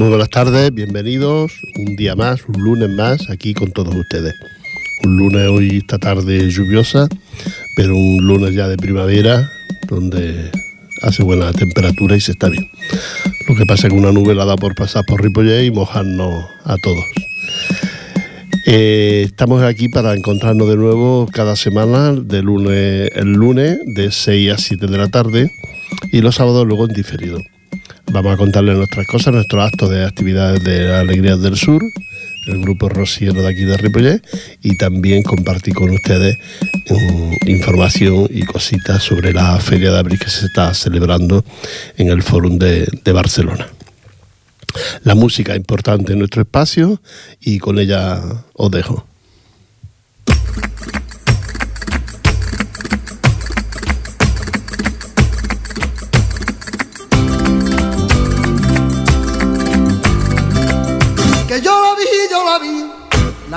Muy buenas tardes, bienvenidos un día más, un lunes más, aquí con todos ustedes. Un lunes hoy, esta tarde lluviosa, pero un lunes ya de primavera, donde hace buena temperatura y se está bien. Lo que pasa es que una nube la da por pasar por Ripollet y mojarnos a todos. Eh, estamos aquí para encontrarnos de nuevo cada semana, lunes, el lunes de 6 a 7 de la tarde y los sábados luego en diferido. Vamos a contarles nuestras cosas, nuestros actos de actividades de Alegrías del Sur, el grupo rociero de aquí de Ripollet, y también compartir con ustedes mm, información y cositas sobre la Feria de Abril que se está celebrando en el Fórum de, de Barcelona. La música es importante en nuestro espacio y con ella os dejo.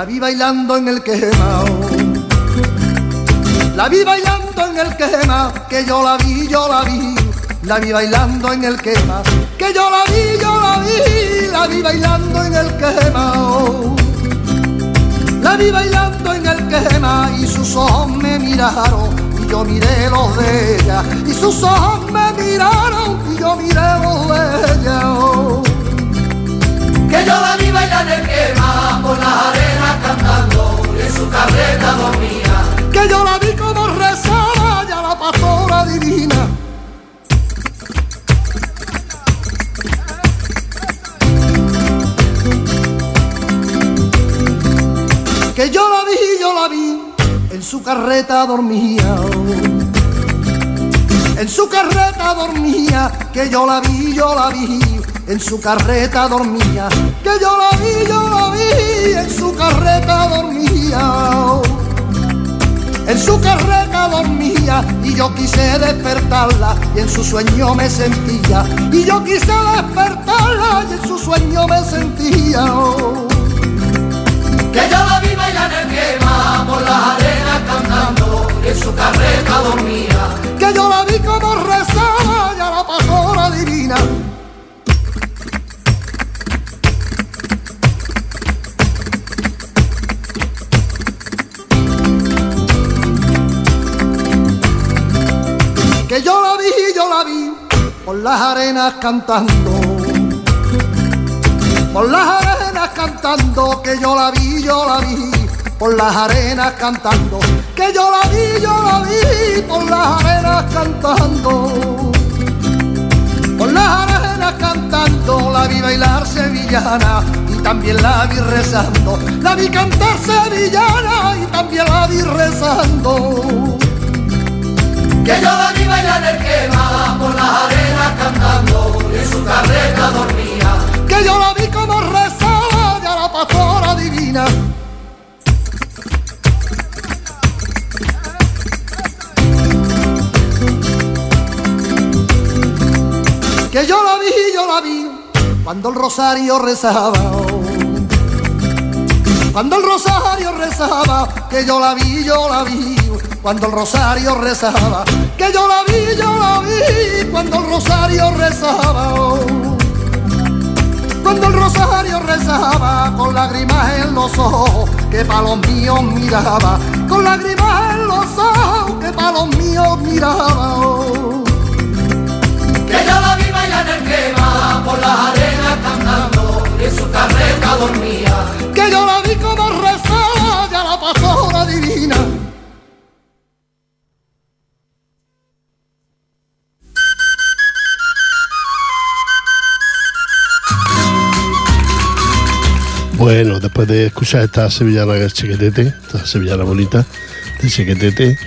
La vi bailando en el quemao. La vi bailando en el quemao, que yo la vi, yo la vi, la vi bailando en el quema. Que yo la vi, yo la vi, la vi bailando en el quemao. La vi bailando en el quema y sus ojos me miraron y yo miré los de ella. Y sus ojos me miraron Que yo la vi como rezaba ya la pastora divina. Que yo la vi, yo la vi, en su carreta dormía. En su carreta dormía, que yo la vi, yo la vi, en su carreta dormía. Que yo la vi, yo la vi, en su carreta dormía. En su carreta dormía y yo quise despertarla y en su sueño me sentía. Y yo quise despertarla y en su sueño me sentía. Que yo la vi bailar en quema por las arenas cantando y en su carreta dormía. Que yo la vi como rezaba ya la pastora divina. Por las arenas cantando. Por las arenas cantando, que yo la vi, yo la vi, por las arenas cantando, que yo la vi, yo la vi, por las arenas cantando. Por las arenas cantando, la vi bailar sevillana y también la vi rezando. La vi cantar sevillana y también la vi rezando. Que yo la vi bailar el quema por las arenas cantando y en su carreta dormía. Que yo la vi como rezaba ya la pastora divina. Que yo la vi, yo la vi, cuando el rosario rezaba. Cuando el rosario rezaba, que yo la vi, yo la vi, cuando el rosario rezaba, que yo la vi, yo la vi, cuando el rosario rezaba. Cuando el rosario rezaba, con lágrimas en los ojos, que pa' los míos miraba, con lágrimas en los ojos, que pa' los míos miraba. Que yo la vi bailar en quema por las arenas cantando en su carreta dormía. Que yo la vi como rezaba ya la pastora divina. Bueno, después de escuchar esta sevillana del Chequetete, esta sevillana bonita de Chequetete,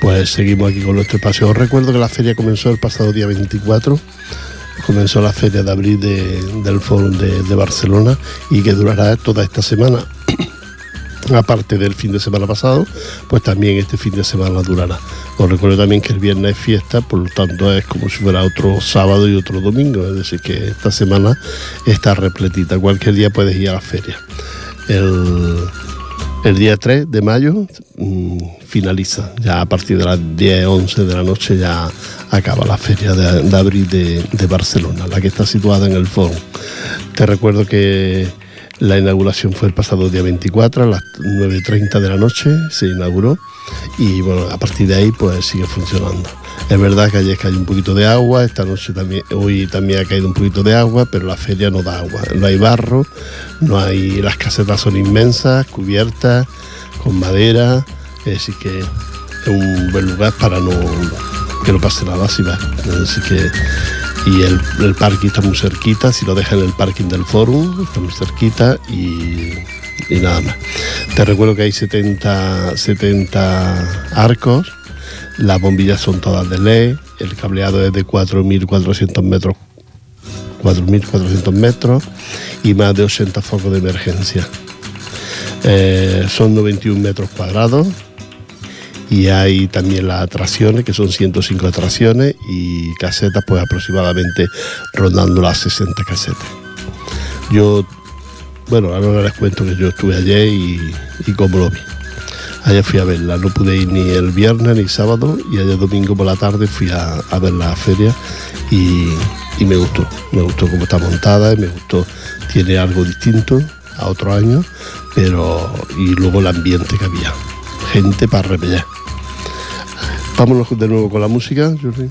pues seguimos aquí con nuestro espacio. Os recuerdo que la feria comenzó el pasado día 24, comenzó la feria de abril de- del Fórum de Barcelona y que durará toda esta semana. Aparte del fin de semana pasado, pues también este fin de semana durará. Os recuerdo también que el viernes es fiesta, por lo tanto es como si fuera otro sábado y otro domingo, es decir, que esta semana está repletita. Cualquier día puedes ir a la feria. El, día 3 de mayo mm, finaliza, ya a partir de las 10, 11 de la noche ya acaba la feria de, abril de, de, Barcelona, la que está situada en el Foro. Te recuerdo que la inauguración fue el pasado día 24 a las 9.30 de la noche, se inauguró y bueno, a partir de ahí pues sigue funcionando. Es verdad que ayer cayó un poquito de agua, esta noche también, hoy también ha caído un poquito de agua, pero la feria no da agua, no hay barro, no hay, las casetas son inmensas, cubiertas, con madera, así que es un buen lugar para no que no pase nada si va. Así que y el, el, parking está muy cerquita, si lo dejan en el parking del forum, está muy cerquita y, nada más. Te recuerdo que hay 70, 70 arcos las bombillas son todas de LED, el cableado es de 4.400 metros 4.400 metros y más de 80 focos de emergencia. Eh, son 91 metros cuadrados y hay también las atracciones, que son 105 atracciones y casetas, pues aproximadamente rondando las 60 casetas. Yo, bueno, ahora les cuento que yo estuve ayer y, y cómo lo vi. Ayer fui a verla, no pude ir ni el viernes ni sábado y ayer domingo por la tarde fui a, ver la feria y, me gustó, me gustó cómo está montada y me gustó, tiene algo distinto a otro año, pero y luego el ambiente que había, gente para repellar. Vámonos de nuevo con la música, Jordi.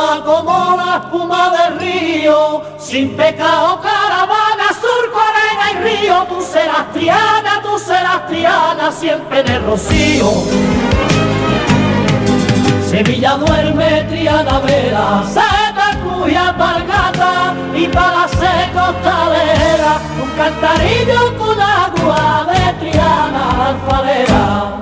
espuma del río, sin pecado caravana, surco, arena y río, tú serás Triana, tú serás Triana, siempre de rocío. Sevilla duerme, Triana vela, Seta, y Alpargata, y para ser costalera, un cantarillo con agua de Triana alfarera.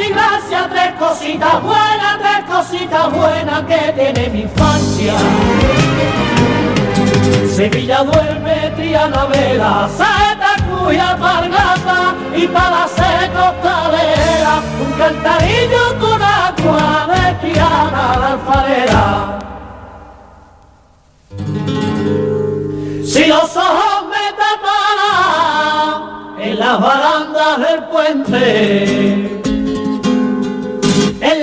mi gracia, tres cositas buenas, tres cositas buenas que tiene mi infancia. Sevilla duerme, Triana vela, saeta, cuya, pargata y ser costalera, un cantarillo con agua de Triana la alfarera. Si los ojos me taparan en las barandas del puente, en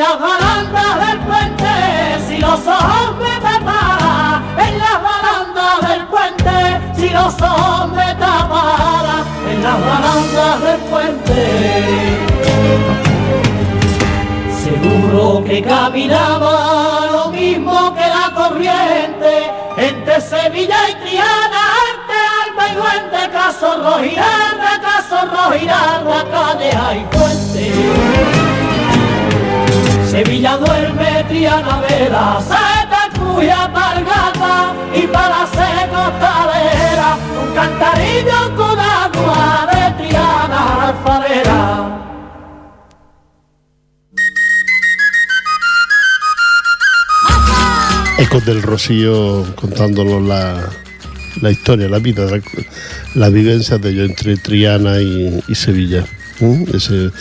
las barandas del puente, si los ojos me taparan en las barandas del puente, si los ojos me taparan en las barandas del puente. Seguro que caminaba lo mismo que la corriente entre Sevilla y Triana, arte, alba y duende, caso rojirarra, caso rojirarra, cadeja y fuente. Sevilla duerme, Triana vela, saeta, cuya, pargata y para ser costalera, un cantarillo con agua de Triana alfarera. Ecos del Rocío contándonos la, la historia, la vida, la, la vivencia de ello entre Triana y, y Sevilla. ¿eh? Ese,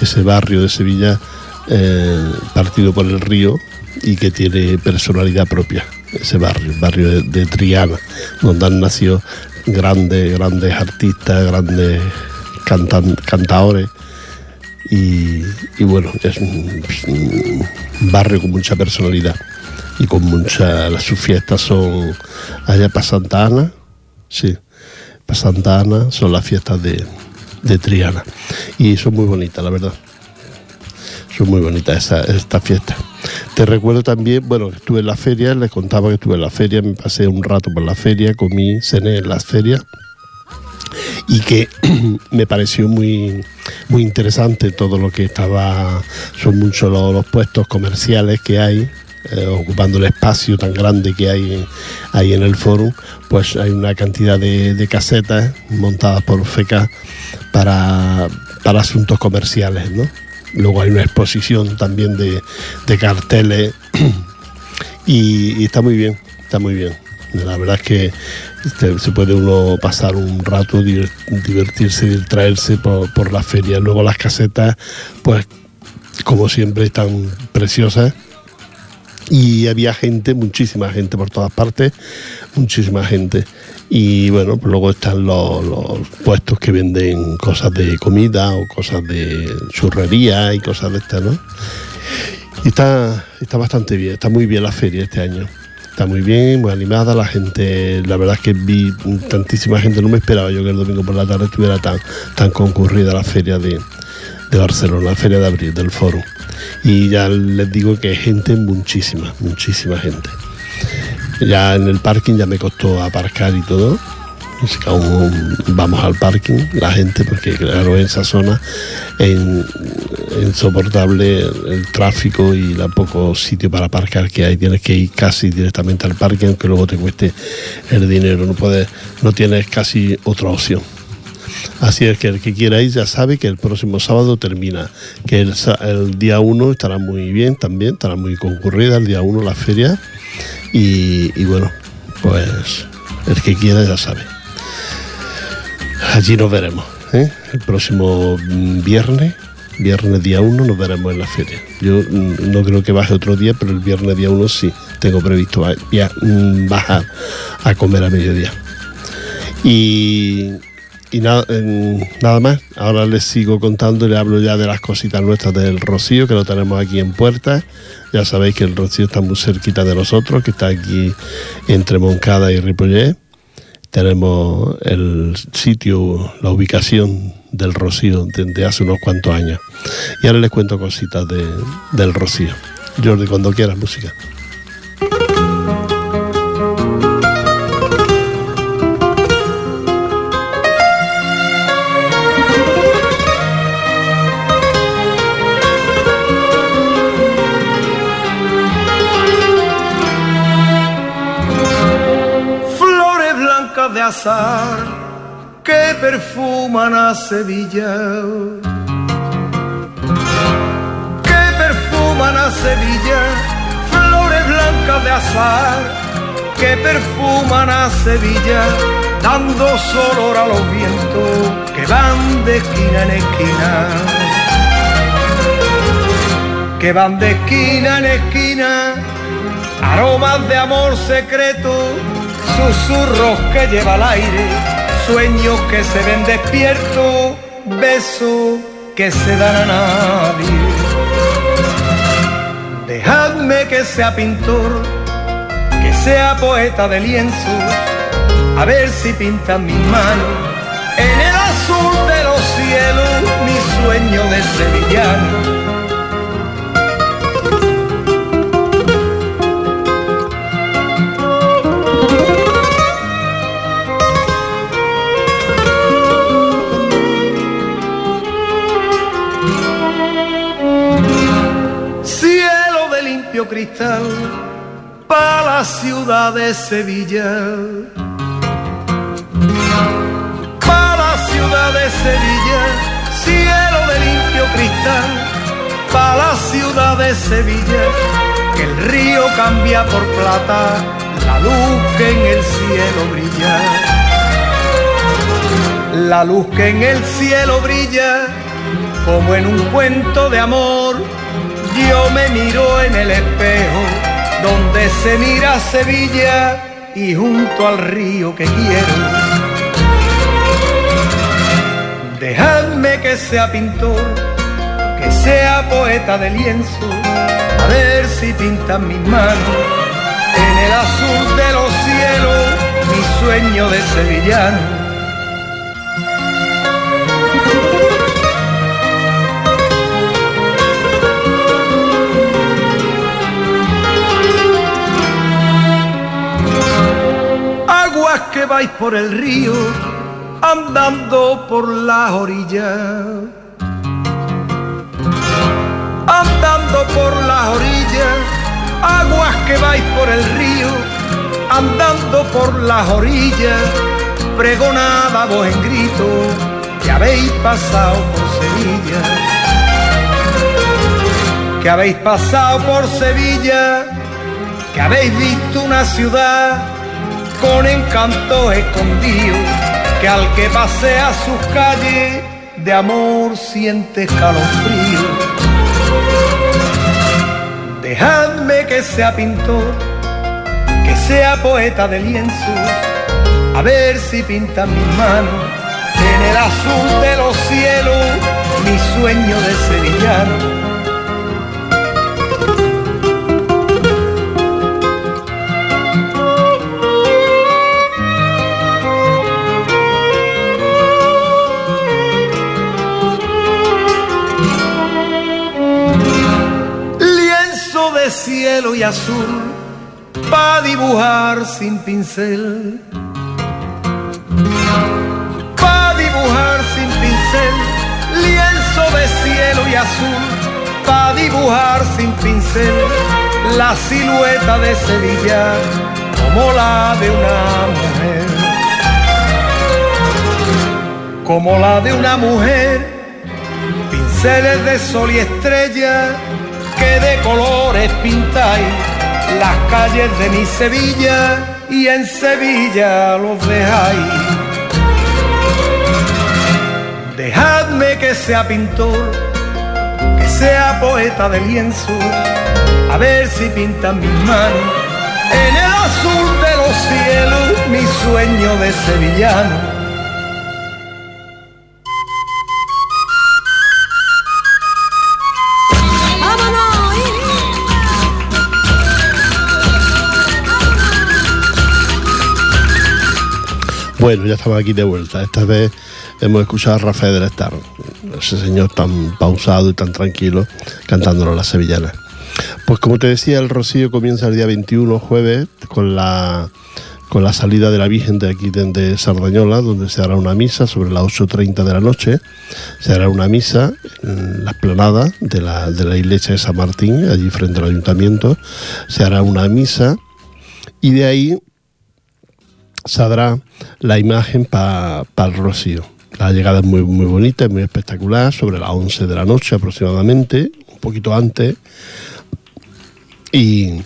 ese barrio de Sevilla eh, partido por el río y que tiene personalidad propia, ese barrio, el barrio de, Triana, donde han nacido grandes, grandes artistas, grandes cantan, cantadores. Y, bueno, es un, barrio con mucha personalidad y con mucha sus fiestas son allá para Santa Ana sí para Santa Ana son las fiestas de, de Triana y son muy bonitas la verdad son muy bonitas esta, esta fiesta te recuerdo también bueno estuve en la feria les contaba que estuve en la feria me pasé un rato por la feria comí cené en las ferias y que me pareció muy, muy interesante todo lo que estaba, son muchos los, los puestos comerciales que hay, eh, ocupando el espacio tan grande que hay ahí en el foro, pues hay una cantidad de, de casetas montadas por FECA para, para asuntos comerciales, ¿no? Luego hay una exposición también de, carteles y, está muy bien, está muy bien. La verdad es que este, se puede uno pasar un rato, divert- divertirse, distraerse por, por la feria. Luego las casetas, pues como siempre, están preciosas. Y había gente, muchísima gente por todas partes, muchísima gente. Y bueno, pues luego están los, puestos que venden cosas de comida o cosas de churrería y cosas de estas, ¿no? Y está, está bastante bien, está muy bien la feria este año. Está muy bien, muy animada, la gente, la verdad es que vi tantísima gente, no me esperaba yo que el domingo por la tarde estuviera tan, tan concurrida la feria de, de Barcelona, la feria de abril del foro. Y ya les digo que gente muchísima, muchísima gente. Ya en el parking ya me costó aparcar y todo. Así que aún vamos al parking, la gente, porque claro, en esa zona es in- insoportable el, tráfico y la poco sitio para aparcar que hay. Tienes que ir casi directamente al parking, aunque luego te cueste el dinero. No puedes, no tienes casi otra opción. Así es que el que quiera ir ya sabe que el próximo sábado termina, que el, el día 1 estará muy bien también, estará muy concurrida el día 1 la feria y, bueno, pues el que quiera ya sabe. Allí nos veremos, ¿eh? el próximo viernes, viernes día 1 nos veremos en la feria. Yo mm, no creo que baje otro día, pero el viernes día 1 sí, tengo previsto mm, bajar a comer a mediodía. Y, y nada, nada más, ahora les sigo contando y le hablo ya de las cositas nuestras del Rocío, que lo tenemos aquí en Puerta. Ya sabéis que el Rocío está muy cerquita de nosotros, que está aquí entre Moncada y Ripollet. Tenemos el sitio, la ubicación del Rocío desde hace unos cuantos años. Y ahora les cuento cositas de- del Rocío. Jordi, cuando quieras, música. Perfuman a Sevilla. perfuman a Sevilla, flores blancas de azar, que perfuman a Sevilla, dando solor a los vientos que van de esquina en esquina. Que van de esquina en esquina, aromas de amor secreto, susurros que lleva al aire, sueños que se ven despiertos, besos que se dan a nadie. Dejadme que sea pintor, que sea poeta de lienzo, a ver si pintan mis manos en el azul de los cielos, mi sueño de sevillano. De Sevilla. Para la ciudad de Sevilla, cielo de limpio cristal. Para la ciudad de Sevilla, que el río cambia por plata, la luz que en el cielo brilla. La luz que en el cielo brilla, como en un cuento de amor, yo me miro en el espejo donde se mira Sevilla y junto al río que quiero. Dejadme que sea pintor, que sea poeta de lienzo, a ver si pintan mis manos en el azul de los cielos, mi sueño de sevillano. Vais por el río, andando por las orillas. Andando por las orillas, aguas que vais por el río, andando por las orillas, pregonada voz en grito, que habéis pasado por Sevilla. Que habéis pasado por Sevilla, que habéis visto una ciudad con encanto escondido, que al que pasea sus calles de amor siente escalofrío. Dejadme que sea pintor, que sea poeta de lienzo, a ver si pintan mis manos en el azul de los cielos, mi sueño de sevillano. Cielo y azul para dibujar sin pincel. Para dibujar sin pincel, lienzo de cielo y azul para dibujar sin pincel la silueta de Sevilla como la de una mujer. Como la de una mujer pinceles de sol y estrella que de colores pintáis las calles de mi Sevilla y en Sevilla los dejáis. Dejadme que sea pintor, que sea poeta de lienzo, a ver si pintan mis manos en el azul de los cielos mi sueño de sevillano. Bueno, ya estamos aquí de vuelta. Esta vez hemos escuchado a Rafael del Estar, ese señor tan pausado y tan tranquilo, cantándonos las sevillanas. Pues como te decía, el Rocío comienza el día 21, jueves, con la, con la salida de la Virgen de aquí de, de Sardañola, donde se hará una misa sobre las 8.30 de la noche. Se hará una misa en la esplanada de la, de la iglesia de San Martín, allí frente al ayuntamiento. Se hará una misa y de ahí saldrá la imagen para el Rocío. La llegada es muy, muy bonita, es muy espectacular, sobre las 11 de la noche aproximadamente, un poquito antes y,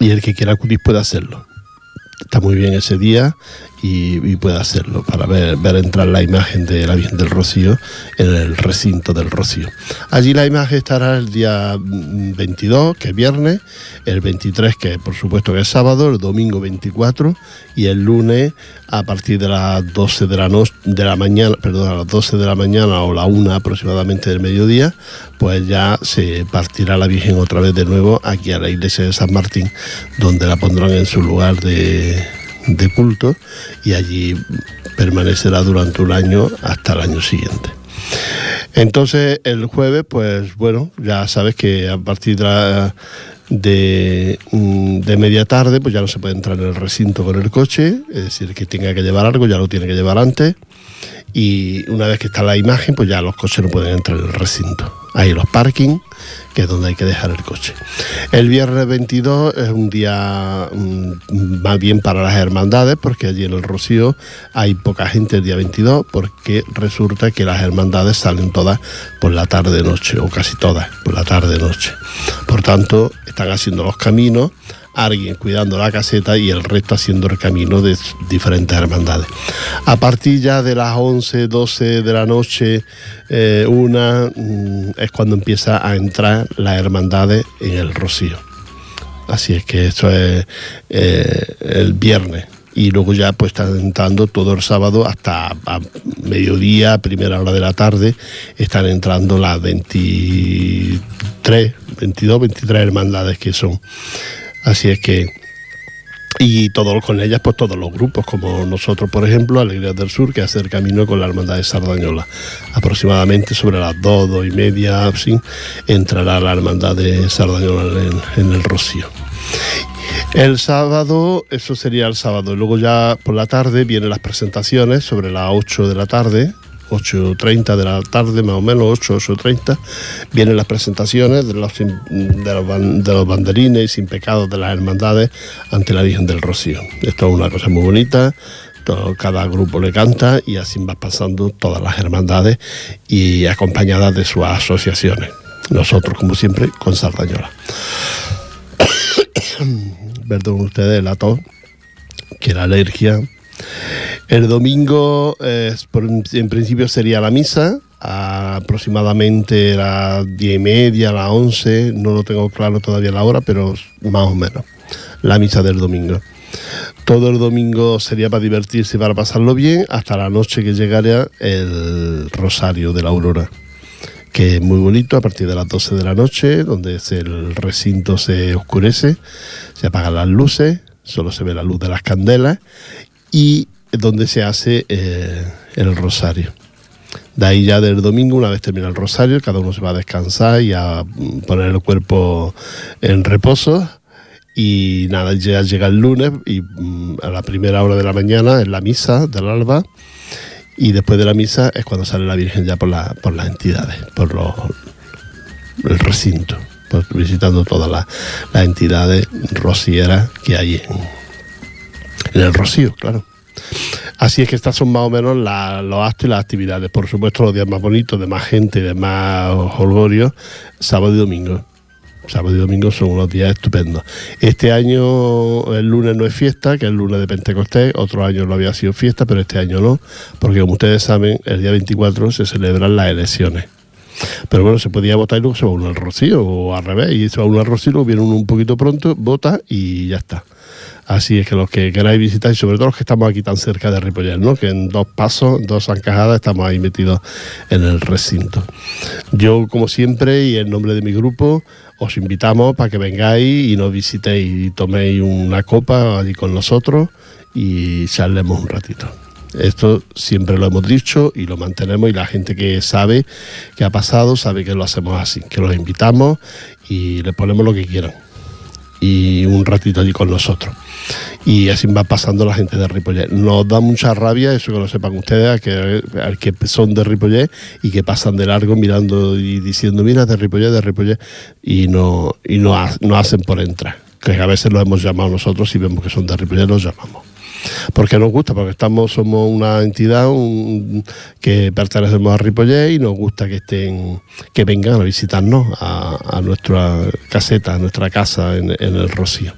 y el que quiera acudir puede hacerlo. Está muy bien ese día y, puede hacerlo para ver, entrar la imagen de la Virgen del Rocío en el recinto del Rocío. Allí la imagen estará el día 22, mm, que es viernes, el 23, que por supuesto que es sábado, el domingo 24 y el lunes a partir de las 12 de la, noche de la mañana, perdón, a las 12 de la mañana o la 1 aproximadamente del mediodía, pues ya se partirá la Virgen otra vez de nuevo aquí a la iglesia de San Martín, donde la pondrán en su lugar de de culto y allí permanecerá durante un año hasta el año siguiente. Entonces el jueves, pues bueno, ya sabes que a partir de, mm, de, media tarde, pues ya no se puede entrar en el recinto con el coche, es decir, que tenga que llevar algo, ya lo tiene que llevar antes. Y una vez que está la imagen, pues ya los coches no pueden entrar en el recinto. Hay los parking, que es donde hay que dejar el coche. El viernes 22 es un día mm, más bien para las hermandades, porque allí en el Rocío hay poca gente el día 22, porque resulta que las hermandades salen todas por la tarde-noche, o casi todas por la tarde-noche. Por tanto, están haciendo los caminos alguien cuidando la caseta y el resto haciendo el camino de diferentes hermandades. A partir ya de las 11, 12 de la noche, eh, una, mm, es cuando empieza a entrar las hermandades en el rocío. Así es que esto es eh, el viernes y luego ya pues están entrando todo el sábado hasta mediodía, primera hora de la tarde, están entrando las 23, 22, 23 hermandades que son. Así es que y todos con ellas, pues todos los grupos, como nosotros, por ejemplo, Alegría del Sur, que hace el camino con la Hermandad de Sardañola. Aproximadamente sobre las dos, dos y media, así, entrará la Hermandad de Sardañola en, el Rocío. El sábado, eso sería el sábado. Luego ya por la tarde vienen las presentaciones sobre las 8 de la tarde, 8.30 de la tarde, más o menos, 8, 8.30, vienen las presentaciones de los, de los, banderines y sin pecados de las hermandades ante la Virgen del Rocío. Esto es una cosa muy bonita, cada grupo le canta y así va pasando todas las hermandades y acompañadas de sus asociaciones. Nosotros, como siempre, con Sardañola. Perdón ustedes la tos, que la alergia el domingo, en principio sería la misa, aproximadamente las diez y media, las once, no lo tengo claro todavía la hora, pero más o menos, la misa del domingo. Todo el domingo sería para divertirse y para pasarlo bien, hasta la noche que llegaría el Rosario de la Aurora, que es muy bonito a partir de las 12 de la noche, donde el recinto se oscurece, se apagan las luces, solo se ve la luz de las candelas y donde se hace eh, el rosario. De ahí ya del domingo, una vez termina el rosario, cada uno se va a descansar y a mm, poner el cuerpo en reposo. Y nada, ya llega el lunes y mm, a la primera hora de la mañana es la misa del alba. Y después de la misa es cuando sale la Virgen ya por, la, por las entidades, por los, el recinto, pues visitando todas las, las entidades rocieras que hay en, en el Rocío, claro. Así es que estas son más o menos los actos y las actividades. Por supuesto, los días más bonitos, de más gente, de más holgorio, sábado y domingo. Sábado y domingo son unos días estupendos. Este año el lunes no es fiesta, que es el lunes de Pentecostés. Otros años lo había sido fiesta, pero este año no. Porque como ustedes saben, el día 24 se celebran las elecciones. Pero bueno, se podía votar y luego se va uno al rocío, o al revés, y se va uno al rocío, viene uno un poquito pronto, vota y ya está. Así es que los que queráis visitar, y sobre todo los que estamos aquí tan cerca de Ripollet, ¿no? que en dos pasos, dos encajadas, estamos ahí metidos en el recinto. Yo, como siempre, y en nombre de mi grupo, os invitamos para que vengáis y nos visitéis y toméis una copa allí con nosotros y charlemos un ratito. Esto siempre lo hemos dicho y lo mantenemos y la gente que sabe que ha pasado sabe que lo hacemos así, que los invitamos y le ponemos lo que quieran y un ratito allí con nosotros. Y así va pasando la gente de Ripollet. Nos da mucha rabia, eso que lo sepan ustedes, a que, que son de Ripollet y que pasan de largo mirando y diciendo, mira, de Ripollet, de Ripollet, y no, y no, no hacen por entrar. Que a veces lo hemos llamado nosotros y vemos que son de Ripollet, los llamamos. Porque nos gusta, porque estamos, somos una entidad que pertenecemos a Ripollet y nos gusta que estén, que vengan a visitarnos a, nuestra caseta, a nuestra casa en, el Rocío.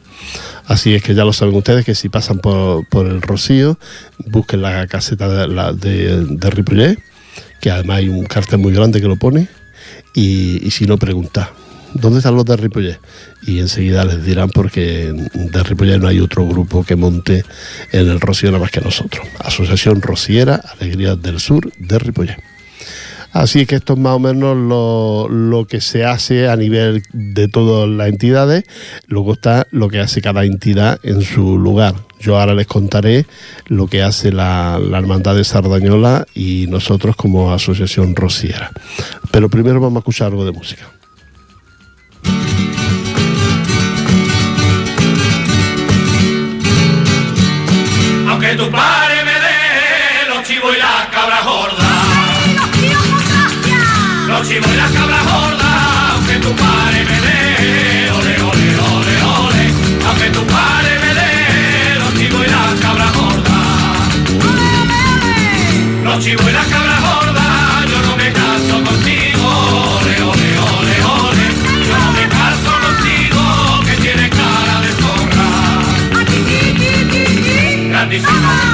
Así es que ya lo saben ustedes que si pasan por, el Rocío, busquen la caseta de, Ripollet, que además hay un cartel muy grande que lo pone, y, y si no, pregunta ¿dónde están los de Ripollet? Y enseguida les dirán porque de Ripollet no hay otro grupo que monte en el Rocío nada más que nosotros. Asociación Rociera Alegrías del Sur de Ripollet. Así que esto es más o menos lo, que se hace a nivel de todas las entidades. Luego está lo que hace cada entidad en su lugar. Yo ahora les contaré lo que hace la, la Hermandad de Sardañola y nosotros como Asociación Rociera. Pero primero vamos a escuchar algo de música. Aunque tu padre me dé los chivos y las cabras gordas. Los chivos y las cabras gordas, aunque tu padre me dé, ole, ole, ole, ole. Aunque tu padre me dé los chivos y las cabras gordas. Los chivos y las You.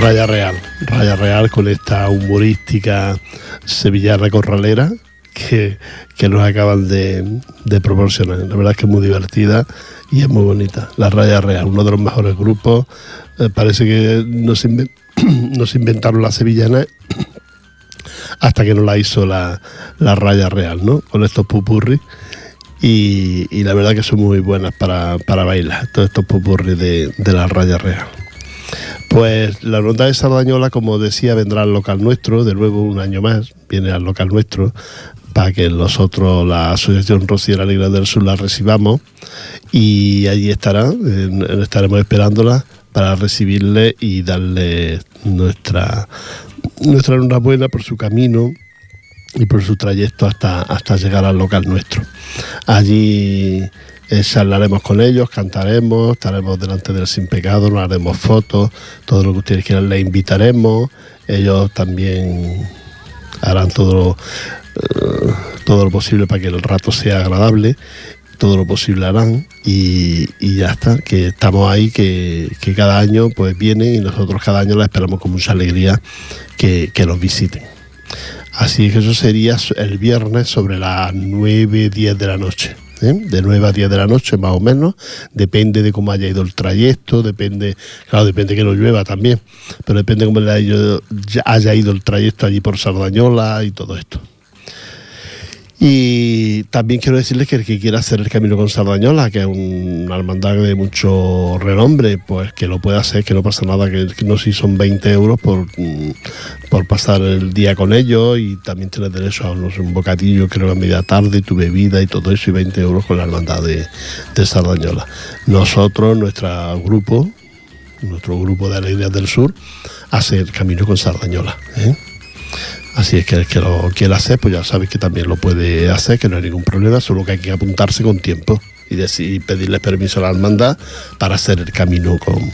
Raya Real. Raya Real con esta humorística sevillana corralera que, que nos acaban de, de proporcionar. La verdad es que es muy divertida y es muy bonita. La Raya Real, uno de los mejores grupos. Eh, parece que nos, inven- inventaron la sevillana hasta que no la hizo la, la Raya Real, ¿no? Con estos pupurris. Y, y la verdad que son muy buenas para, para bailar, todos estos pupurris de, de la Raya Real. Pues la ronda de Sardañola, como decía, vendrá al local nuestro, de nuevo un año más, viene al local nuestro, para que nosotros, la Asociación Rociera Negra del Sur, la recibamos y allí estará, estaremos esperándola para recibirle y darle nuestra, nuestra enhorabuena por su camino y por su trayecto hasta, hasta llegar al local nuestro. Allí eh, charlaremos con ellos, cantaremos, estaremos delante del sin pecado, nos haremos fotos, todo lo que ustedes quieran les invitaremos, ellos también harán todo, eh, todo lo posible para que el rato sea agradable, todo lo posible harán y, y ya está, que estamos ahí, que, que cada año pues vienen y nosotros cada año la esperamos con mucha alegría que, que los visiten. Así que eso sería el viernes sobre las 9, 10 de la noche. ¿Eh? De 9 a 10 de la noche más o menos. Depende de cómo haya ido el trayecto, depende, claro, depende que no llueva también, pero depende de cómo haya ido, ya haya ido el trayecto allí por Sardañola y todo esto. Y también quiero decirles que el que quiera hacer el camino con Sardañola, que es una hermandad de mucho renombre, pues que lo puede hacer, que no pasa nada, que, que no si son 20 euros por, mm, por pasar el día con ellos y también tienes derecho a no sé, un bocadillo, creo a media tarde, tu bebida y todo eso, y 20 euros con la hermandad de, de Sardañola. Nosotros, nuestro grupo, nuestro grupo de Alegrías del Sur, hace el camino con Sardañola. ¿eh? Así es que el que lo quiera hacer, pues ya sabes que también lo puede hacer, que no hay ningún problema, solo que hay que apuntarse con tiempo y decir, pedirle permiso a la hermandad para hacer el camino con,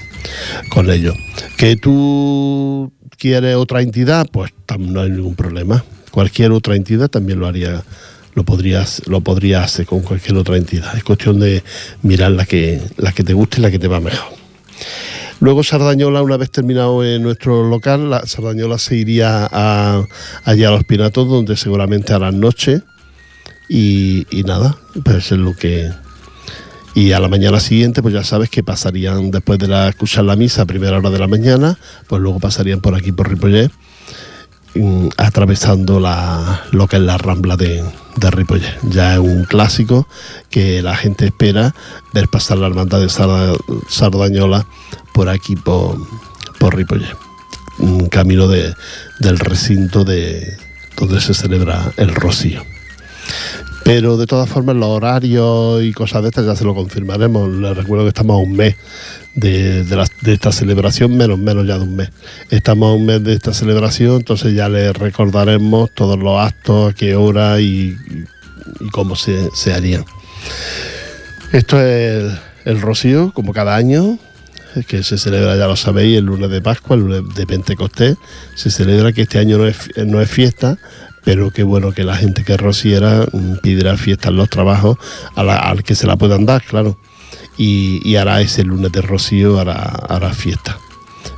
con ellos. Que tú quieres otra entidad, pues no hay ningún problema. Cualquier otra entidad también lo haría, lo podrías, lo podría hacer con cualquier otra entidad. Es cuestión de mirar la que, la que te guste y la que te va mejor. Luego Sardañola, una vez terminado en nuestro local, la Sardañola se iría a, allá a los Pinatos, donde seguramente a las noches. Y, y nada, pues es lo que. Y a la mañana siguiente, pues ya sabes que pasarían, después de la, escuchar la misa a primera hora de la mañana, pues luego pasarían por aquí, por Ripollet, mm, atravesando la, lo que es la rambla de, de Ripollet. Ya es un clásico que la gente espera ver pasar la hermandad de Sarda- Sardañola por aquí, por, por. Un camino de- del recinto de donde se celebra el rocío. Pero de todas formas los horarios y cosas de estas ya se lo confirmaremos. Les recuerdo que estamos a un mes de, esta celebración, menos, menos ya de un mes. Estamos a un mes de esta celebración, entonces ya les recordaremos todos los actos, a qué hora y, cómo se, se harían. Esto es el, el rocío, como cada año, que se celebra, ya lo sabéis, el lunes de Pascua, el lunes de Pentecostés. Se celebra que este año no es, no es fiesta, pero qué bueno que la gente que rociera mm, pidiera fiesta en los trabajos a la- al que se la puedan dar, claro. Y, y hará ese lunes de rocío, hará, hará fiesta.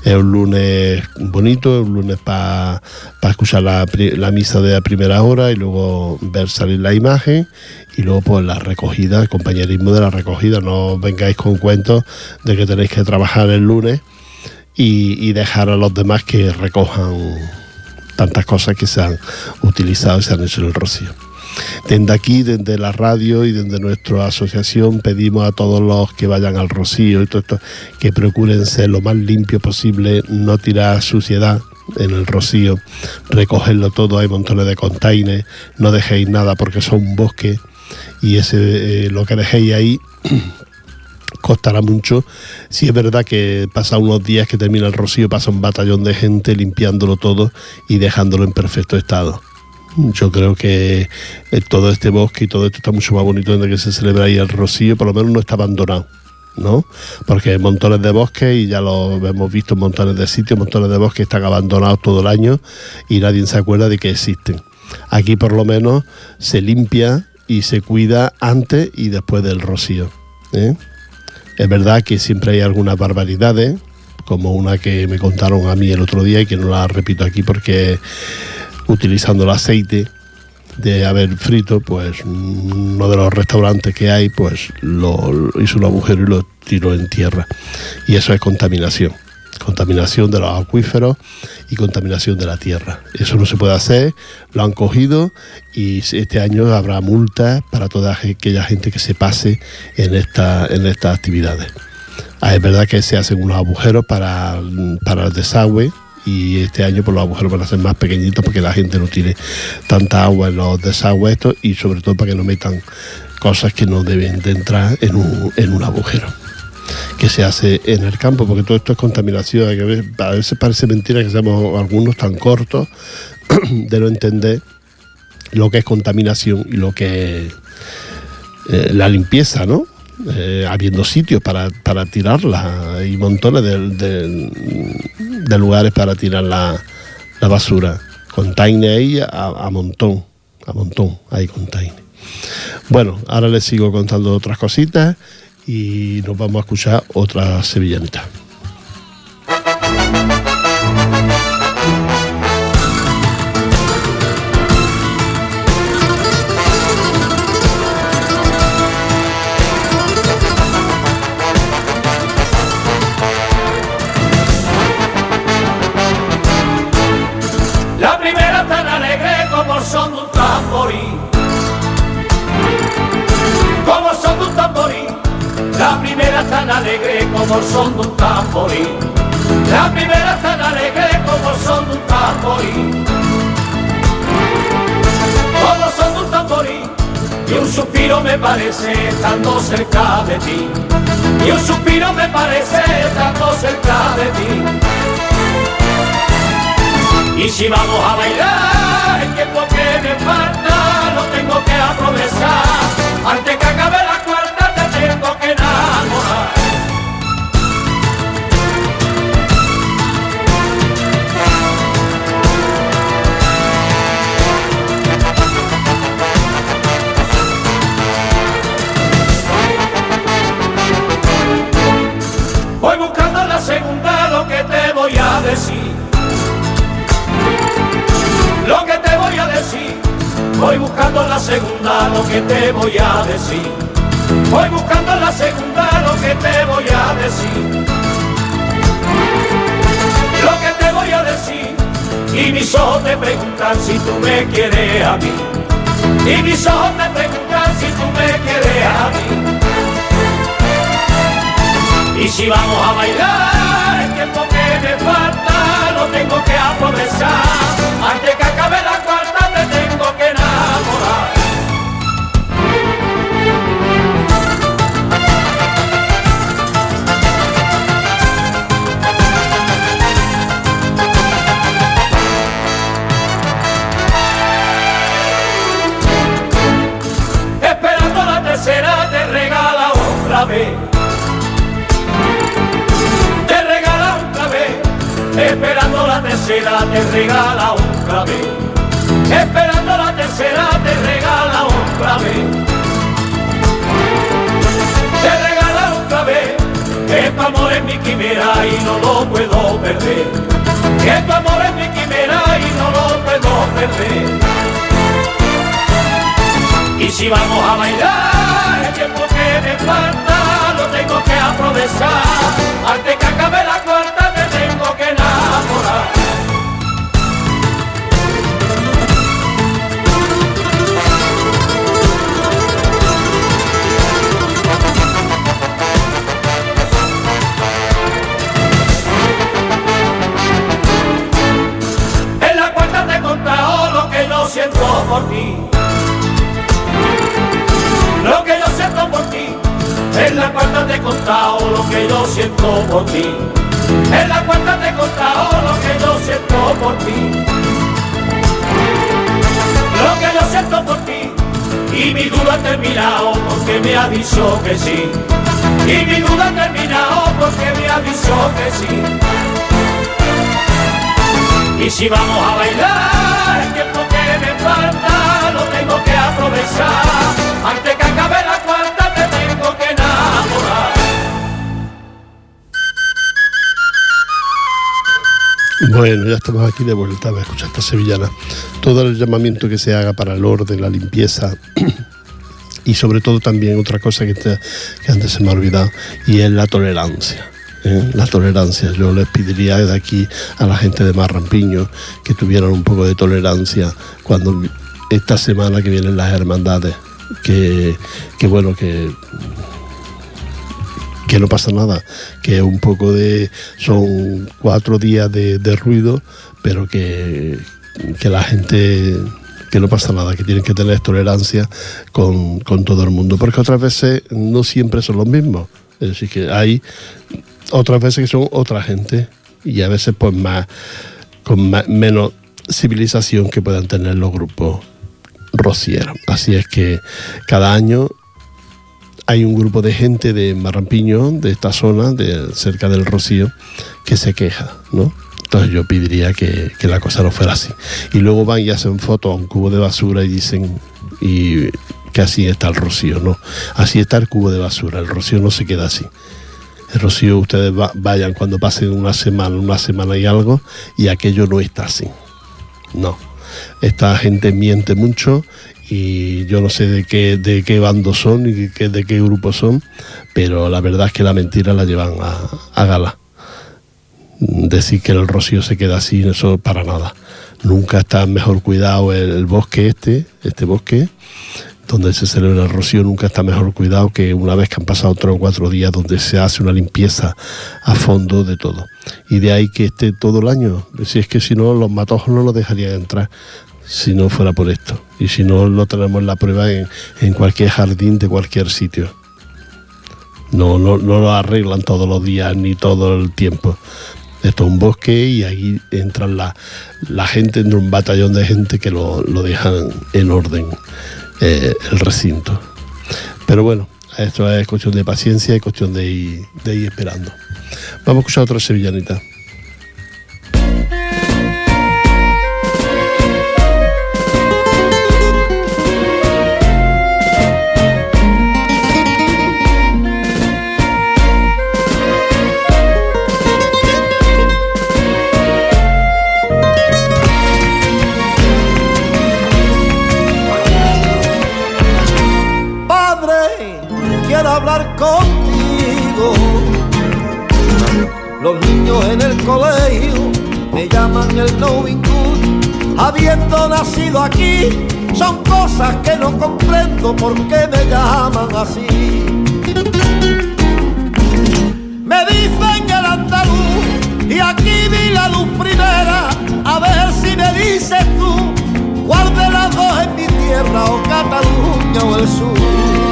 Es un lunes bonito, un lunes para escuchar la, la misa de la primera hora y luego ver salir la imagen y luego pues la recogida, el compañerismo de la recogida. No vengáis con cuentos de que tenéis que trabajar el lunes y, y dejar a los demás que recojan tantas cosas que se han utilizado y se han hecho en el rocío. Desde aquí, desde la radio y desde nuestra asociación, pedimos a todos los que vayan al rocío y todo esto que procuren ser lo más limpio posible, no tirar suciedad en el rocío, recogerlo todo, hay montones de containers, no dejéis nada porque son un bosque y ese eh, lo que dejéis ahí costará mucho. Si es verdad que pasa unos días que termina el rocío, pasa un batallón de gente limpiándolo todo y dejándolo en perfecto estado. Yo creo que eh, todo este bosque y todo esto está mucho más bonito desde que se celebra ahí el rocío, por lo menos no está abandonado. ¿no? Porque hay montones de bosques y ya lo hemos visto en montones de sitios, montones de bosques están abandonados todo el año y nadie se acuerda de que existen. Aquí por lo menos se limpia y se cuida antes y después del rocío. ¿eh? Es verdad que siempre hay algunas barbaridades, como una que me contaron a mí el otro día y que no la repito aquí porque utilizando el aceite de haber frito, pues uno de los restaurantes que hay, pues lo, hizo un agujero y lo tiró en tierra. Y eso es contaminación. Contaminación de los acuíferos y contaminación de la tierra. Eso no se puede hacer, lo han cogido y este año habrá multas para toda aquella gente que se pase en, esta, en estas actividades. Ah, es verdad que se hacen unos agujeros para, para el desagüe y este año pues, los agujeros van a ser más pequeñitos porque la gente no tiene tanta agua en los desagües y sobre todo para que no metan cosas que no deben de entrar en un, en un agujero que se hace en el campo, porque todo esto es contaminación. A veces parece mentira que seamos algunos tan cortos de no entender lo que es contaminación y lo que es eh, la limpieza, ¿no? Eh, habiendo sitios para, para tirarla y montones de, de- de lugares para tirar la, la basura. Container ahí a, a montón, a montón, hay container. Bueno, ahora les sigo contando otras cositas y nos vamos a escuchar otra sevillanita. La primera tan alegre como son un tamborí. Como son un tamborí. Y un suspiro me parece estando cerca de ti. Y un suspiro me parece estando cerca de ti. Y si vamos a bailar, el tiempo que me falta lo tengo que aprovechar. Antes que acabe lo que te voy a decir. Voy buscando la segunda lo que te voy a decir. Lo que te voy a decir, y mis ojos te preguntan si tú me quieres a mí. Y mis ojos te preguntan si tú me quieres a mí. Y si vamos a bailar, el tiempo que me falta lo tengo que aprovechar. Antes que acabe la Te regala otra vez. Esperando la tercera te regala otra vez. Esperando la tercera te regala otra vez. Te regala otra vez. Que tu amor es mi quimera y no lo puedo perder. Que amor es mi quimera y no lo puedo perder. Y si vamos a bailar, el tiempo que me falta que aprovechar. Antes que acabe la cuarta te tengo que enamorar. En la cuarta te he contado lo que yo siento por ti. En la cuarta te he contado lo que yo siento por ti. En la cuarta te he contado lo que yo siento por ti. Lo que yo siento por ti. Y mi duda ha terminado porque me dicho que sí. Y mi duda ha terminado porque me dicho que sí. Y si vamos a bailar, el tiempo que me falta lo tengo que aprovechar. Bueno, ya estamos aquí de vuelta a escuchar esta sevillana. Todo el llamamiento que se haga para el orden, la limpieza y sobre todo también otra cosa que, que antes se me ha olvidado y es la tolerancia. ¿eh? La tolerancia. Yo les pediría de aquí a la gente de Marrampiño que tuvieran un poco de tolerancia cuando esta semana que vienen las hermandades. Que bueno, que que no pasa nada, que un poco de. son cuatro días de, ruido, pero que, que la gente. que no pasa nada, que tienen que tener tolerancia con, con todo el mundo, porque otras veces no siempre son los mismos. Es decir, que hay otras veces que son otra gente y a veces pues más con ma- menos civilización que puedan tener los grupos rociera. Así es que cada año hay un grupo de gente de Marrampiño, de esta zona, de, cerca del Rocío, que se queja, ¿no? Entonces yo pediría que, que la cosa no fuera así. Y luego van y hacen fotos a un cubo de basura y dicen y que así está el Rocío, ¿no? Así está el cubo de basura, el Rocío no se queda así. El Rocío ustedes va- vayan cuando pasen una semana, una semana y algo, y aquello no está así. No. Esta gente miente mucho y yo no sé de qué, de qué bando son y de qué, de qué grupo son, pero la verdad es que la mentira la llevan a, gala. Decir que el rocío se queda así, eso para nada. Nunca está mejor cuidado el, el bosque este, este bosque, donde se celebra el rocío, nunca está mejor cuidado que una vez que han pasado tres o cuatro días donde se hace una limpieza a fondo de todo. Y de ahí que esté todo el año. Si es que si no, los matojos no los dejarían entrar si no fuera por esto. Y si no, lo tenemos la prueba en, en cualquier jardín de cualquier sitio. No, no, no lo arreglan todos los días ni todo el tiempo. Esto es un bosque y ahí entran la, la gente, entra un batallón de gente que lo, lo dejan en orden eh, el recinto. Pero bueno, esto es cuestión de paciencia y cuestión de ir, de ir esperando. Vamos a escuchar otra sevillanita. Habiendo nacido aquí, son cosas que no comprendo por qué me llaman así. Me dicen el andaluz y aquí vi la luz primera. A ver si me dices tú cuál de las dos es mi tierra o Cataluña o el sur.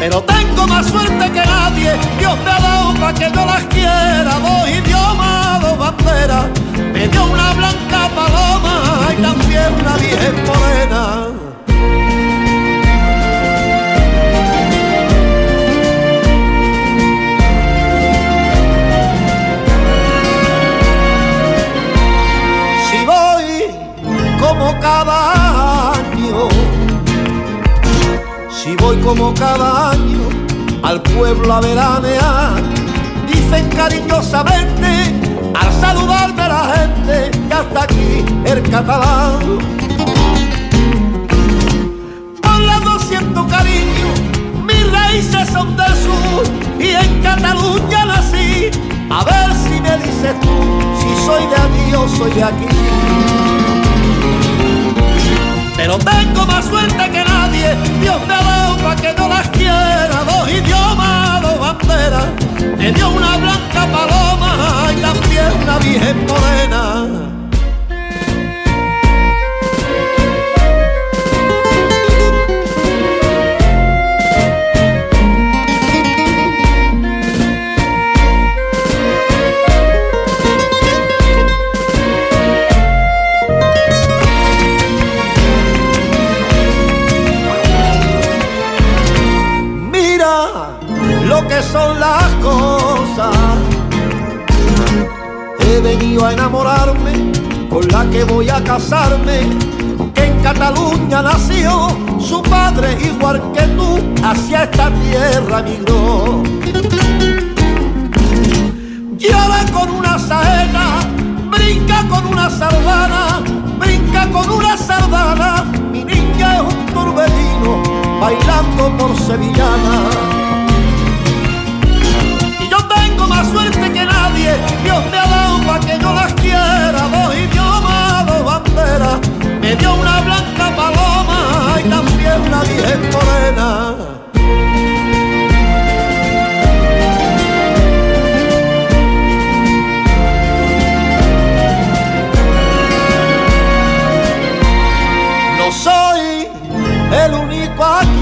Pero tengo más suerte que nadie, Dios me ha dado para que yo las quiera, dos idiomas, dos banderas, me dio una blanca paloma y también una virgen morena. Como cada año al pueblo a veranear, dicen cariñosamente al saludarme la gente que hasta aquí el catalán. Las 200 cariño, mis raíces son del sur y en Cataluña nací. A ver si me dices tú si soy de aquí o soy de aquí. Pero tengo más suerte que nadie, Dios me ha dado para que no las quiera, dos idiomas, dos banderas, me dio una blanca paloma y también una virgen morena. Son las cosas. He venido a enamorarme con la que voy a casarme. Que en Cataluña nació su padre, igual que tú, hacia esta tierra migró. Llora con una saeta, brinca con una sardana, brinca con una sardana. Mi niña es un turbellino bailando por sevillana. Dios me ha dado que yo las quiera, dos idiomas, dos banderas, me dio una blanca paloma y también una virgen morena. No soy el único aquí.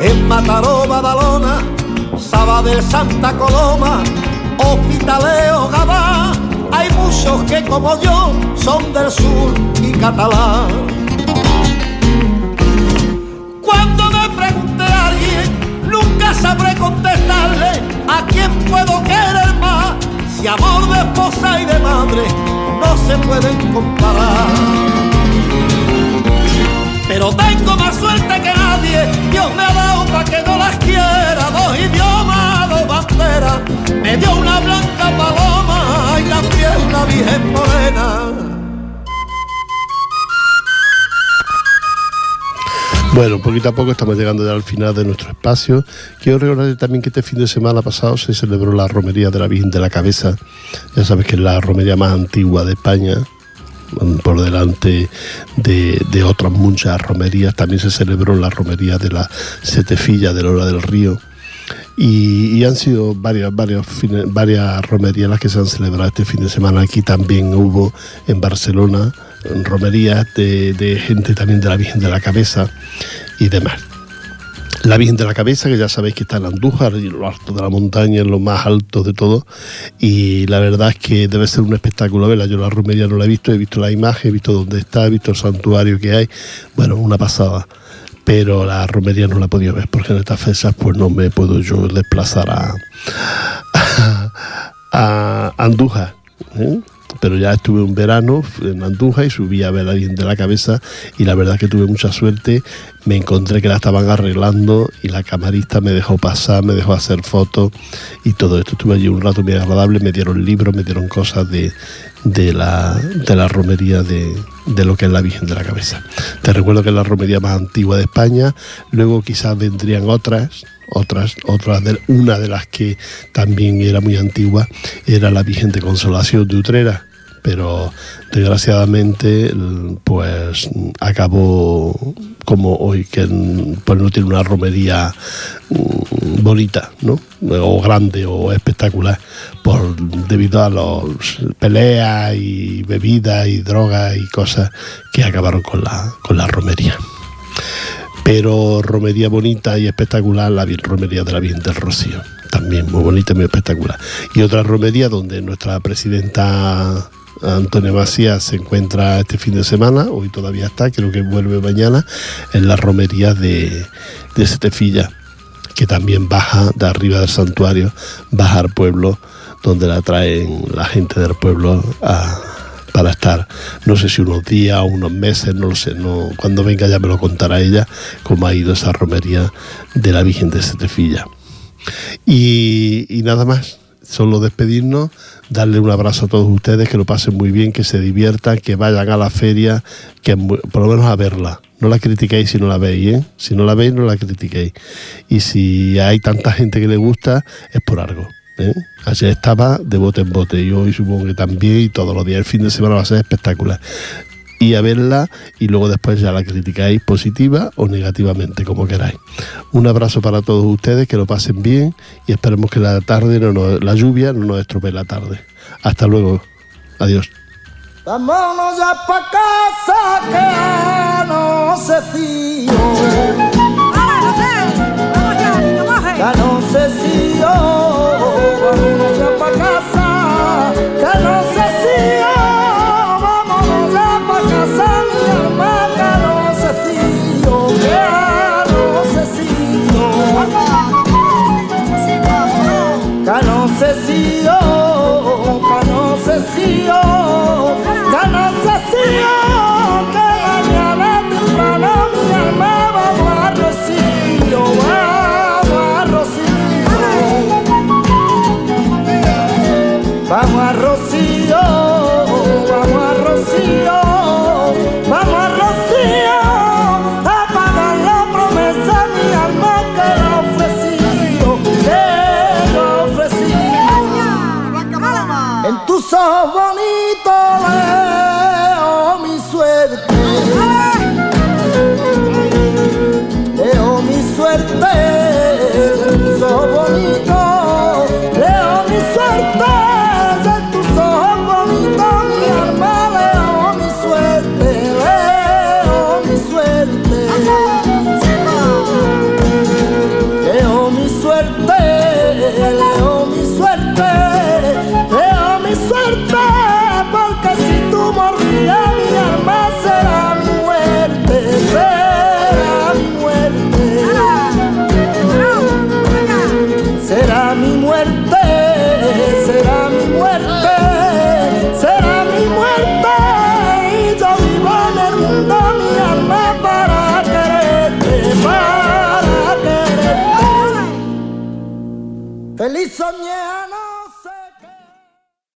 En Mataró, Sabadell, Santa Coloma, Hospitaleo, Gabá, hay muchos que como yo son del sur y catalán. Cuando me pregunte a alguien, nunca sabré contestarle a quién puedo querer más. Si amor de esposa y de madre no se pueden comparar. Pero tengo más suerte que nadie, Dios me ha dado para que no las quiera, dos idiomas, me dio una blanca paloma y virgen morena. Bueno, poquito a poco estamos llegando ya al final de nuestro espacio. Quiero recordar también que este fin de semana pasado se celebró la romería de la Virgen de la Cabeza. Ya sabes que es la romería más antigua de España, por delante de, otras muchas romerías. También se celebró la romería de la Setefilla de Lora del Río. Y, han sido varias, varias, varias romerías las que se han celebrado este fin de semana. Aquí también hubo en Barcelona romerías de, de gente también de la Virgen de la Cabeza y demás. La Virgen de la Cabeza, que ya sabéis que está en Andújar, en lo alto de la montaña, en lo más alto de todo. Y la verdad es que debe ser un espectáculo verla. Yo la romería no la he visto, he visto la imagen, he visto dónde está, he visto el santuario que hay. Bueno, una pasada. Pero la romería no la he podido ver porque en estas fechas pues no me puedo yo desplazar a, a Andújar. ¿eh? Pero ya estuve un verano en Andújar y subí a ver a Virgen de la Cabeza y la verdad que tuve mucha suerte. Me encontré que la estaban arreglando y la camarista me dejó pasar, me dejó hacer fotos y todo esto. Estuve allí un rato muy agradable, me dieron libros, me dieron cosas de, de, la, de la romería de, de lo que es la Virgen de la Cabeza. Te recuerdo que es la romería más antigua de España, luego quizás vendrían otras, otras, otras de, una de las que también era muy antigua era la Virgen de Consolación de Utrera, pero desgraciadamente pues acabó como hoy que pues no tiene una romería mm, bonita, ¿no? O grande o espectacular por debido a los peleas y bebidas y drogas y cosas que acabaron con la con la romería pero romería bonita y espectacular, la romería de la Virgen del Rocío, también muy bonita y muy espectacular. Y otra romería donde nuestra presidenta Antonio Macías se encuentra este fin de semana, hoy todavía está, creo que vuelve mañana, en la romería de, de Setefilla, que también baja de arriba del santuario, baja al pueblo, donde la traen la gente del pueblo para estar, no sé si unos días o unos meses, no lo sé, no, cuando venga ya me lo contará ella, cómo ha ido esa romería de la Virgen de Setefilla. Y, y nada más, solo despedirnos, darle un abrazo a todos ustedes, que lo pasen muy bien, que se diviertan, que vayan a la feria, que por lo menos a verla. No la critiquéis si no la veis, ¿eh? Si no la veis, no la critiquéis. Y si hay tanta gente que le gusta, es por algo. ¿eh? Ayer estaba de bote en bote y hoy supongo que también y todos los días. El fin de semana va a ser espectacular y a verla y luego después ya la criticáis positiva o negativamente, como queráis. Un abrazo para todos ustedes, que lo pasen bien y esperemos que la tarde, no nos- la lluvia no nos estropee la tarde. Hasta luego. Adiós. Vámonos ya pa' casa que no se fío. Ya no sé si yo, vámonos ya pa' casa, que no